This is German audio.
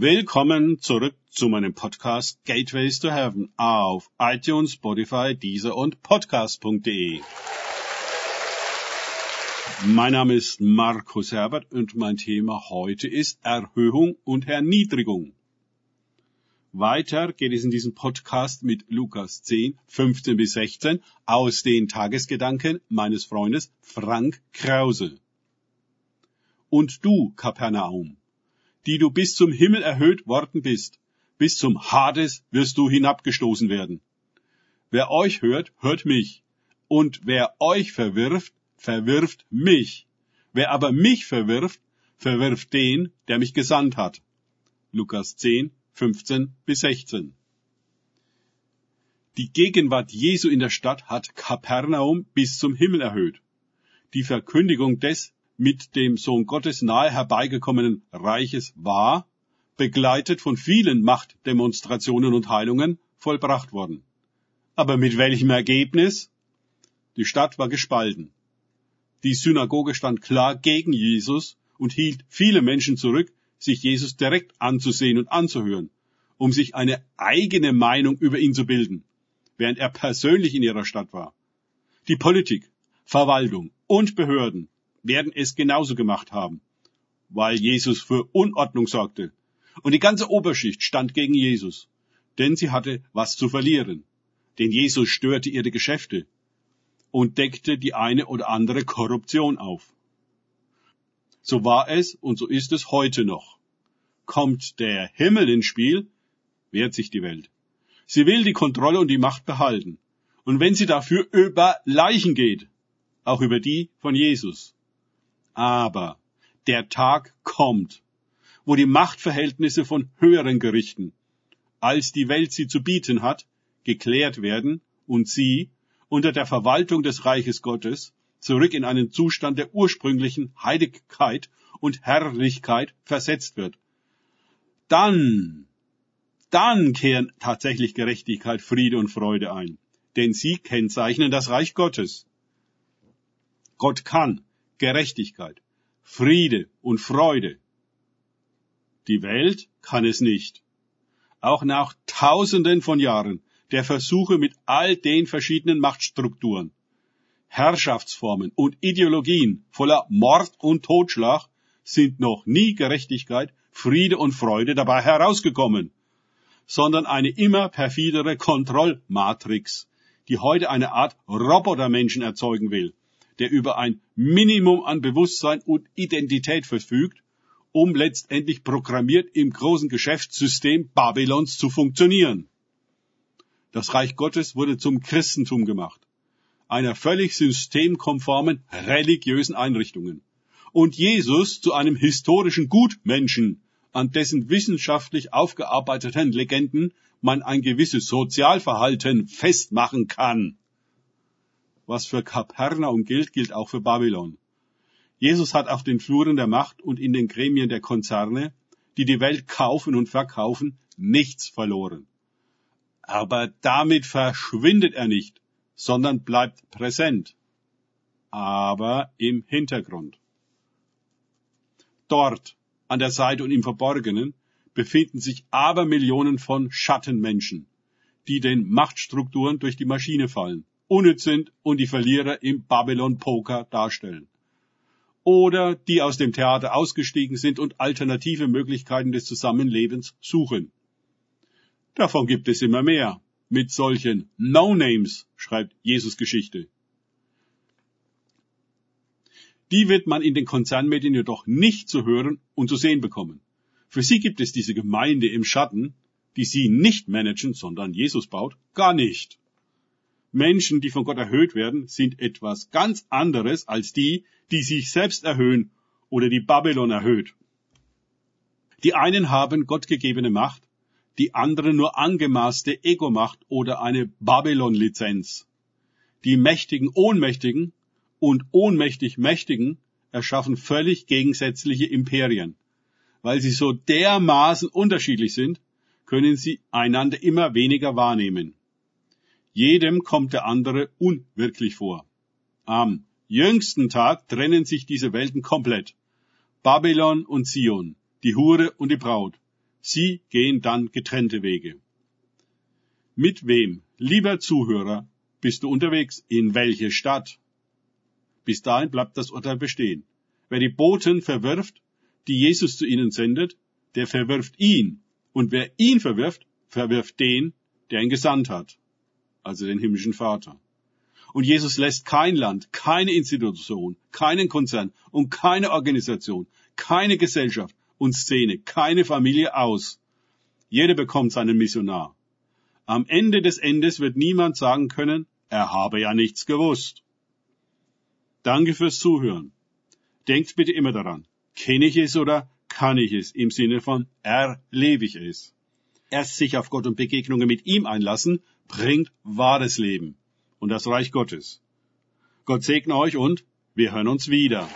Willkommen zurück zu meinem Podcast Gateways to Heaven auf iTunes, Spotify, Deezer und Podcast.de. Mein Name ist Markus Herbert und mein Thema heute ist Erhöhung und Erniedrigung. Weiter geht es in diesem Podcast mit Lukas 10, 15 bis 16 aus den Tagesgedanken meines Freundes Frank Krause. Und du, Kapernaum, die du bis zum Himmel erhöht worden bist, bis zum Hades wirst du hinabgestoßen werden. Wer euch hört, hört mich. Und wer euch verwirft, verwirft mich. Wer aber mich verwirft, verwirft den, der mich gesandt hat. Lukas 10, 15 bis 16. Die Gegenwart Jesu in der Stadt hat Kapernaum bis zum Himmel erhöht. Die Verkündigung des mit dem Sohn Gottes nahe herbeigekommenen Reiches war, begleitet von vielen Machtdemonstrationen und Heilungen, vollbracht worden. Aber mit welchem Ergebnis? Die Stadt war gespalten. Die Synagoge stand klar gegen Jesus und hielt viele Menschen zurück, sich Jesus direkt anzusehen und anzuhören, um sich eine eigene Meinung über ihn zu bilden, während er persönlich in ihrer Stadt war. Die Politik, Verwaltung und Behörden werden es genauso gemacht haben, weil Jesus für Unordnung sorgte. Und die ganze Oberschicht stand gegen Jesus, denn sie hatte was zu verlieren. Denn Jesus störte ihre Geschäfte und deckte die eine oder andere Korruption auf. So war es und so ist es heute noch. Kommt der Himmel ins Spiel, wehrt sich die Welt. Sie will die Kontrolle und die Macht behalten. Und wenn sie dafür über Leichen geht, auch über die von Jesus, aber der Tag kommt, wo die Machtverhältnisse von höheren Gerichten, als die Welt sie zu bieten hat, geklärt werden und sie unter der Verwaltung des Reiches Gottes zurück in einen Zustand der ursprünglichen Heiligkeit und Herrlichkeit versetzt wird. Dann, dann kehren tatsächlich Gerechtigkeit, Friede und Freude ein, denn sie kennzeichnen das Reich Gottes. Gott kann Gerechtigkeit, Friede und Freude. Die Welt kann es nicht. Auch nach Tausenden von Jahren der Versuche mit all den verschiedenen Machtstrukturen, Herrschaftsformen und Ideologien voller Mord und Totschlag sind noch nie Gerechtigkeit, Friede und Freude dabei herausgekommen, sondern eine immer perfidere Kontrollmatrix, die heute eine Art Robotermenschen erzeugen will, der über ein Minimum an Bewusstsein und Identität verfügt, um letztendlich programmiert im großen Geschäftssystem Babylons zu funktionieren. Das Reich Gottes wurde zum Christentum gemacht, einer völlig systemkonformen religiösen Einrichtungen. Und Jesus zu einem historischen Gutmenschen, an dessen wissenschaftlich aufgearbeiteten Legenden man ein gewisses Sozialverhalten festmachen kann. Was für Kapernaum gilt, gilt auch für Babylon. Jesus hat auf den Fluren der Macht und in den Gremien der Konzerne, die die Welt kaufen und verkaufen, nichts verloren. Aber damit verschwindet er nicht, sondern bleibt präsent, aber im Hintergrund. Dort, an der Seite und im Verborgenen, befinden sich Abermillionen von Schattenmenschen, die den Machtstrukturen durch die Maschine fallen unnütz sind und die Verlierer im Babylon-Poker darstellen. Oder die aus dem Theater ausgestiegen sind und alternative Möglichkeiten des Zusammenlebens suchen. Davon gibt es immer mehr. Mit solchen No-Names schreibt Jesus Geschichte. Die wird man in den Konzernmedien jedoch nicht zu hören und zu sehen bekommen. Für sie gibt es diese Gemeinde im Schatten, die sie nicht managen, sondern Jesus baut, gar nicht. Menschen, die von Gott erhöht werden, sind etwas ganz anderes als die, die sich selbst erhöhen oder die Babylon erhöht. Die einen haben gottgegebene Macht, die anderen nur angemaßte Ego-Macht oder eine Babylon-Lizenz. Die mächtigen Ohnmächtigen und ohnmächtig Mächtigen erschaffen völlig gegensätzliche Imperien. Weil sie so dermaßen unterschiedlich sind, können sie einander immer weniger wahrnehmen. Jedem kommt der andere unwirklich vor. Am jüngsten Tag trennen sich diese Welten komplett. Babylon und Zion, die Hure und die Braut, Sie gehen dann getrennte Wege. Mit wem, lieber Zuhörer, bist du unterwegs? In welche Stadt? Bis dahin bleibt das Urteil bestehen. Wer die Boten verwirft, die Jesus zu ihnen sendet, der verwirft ihn. Und wer ihn verwirft, verwirft den, der ihn gesandt hat. Also den himmlischen Vater. Und Jesus lässt kein Land, keine Institution, keinen Konzern und keine Organisation, keine Gesellschaft und Szene, keine Familie aus. Jeder bekommt seinen Missionar. Am Ende des Endes wird niemand sagen können, er habe ja nichts gewusst. Danke fürs Zuhören. Denkt bitte immer daran, kenne ich es oder kann ich es im Sinne von erlebe ich es. Erst sich auf Gott und Begegnungen mit ihm einlassen, bringt wahres Leben und das Reich Gottes. Gott segne euch und wir hören uns wieder.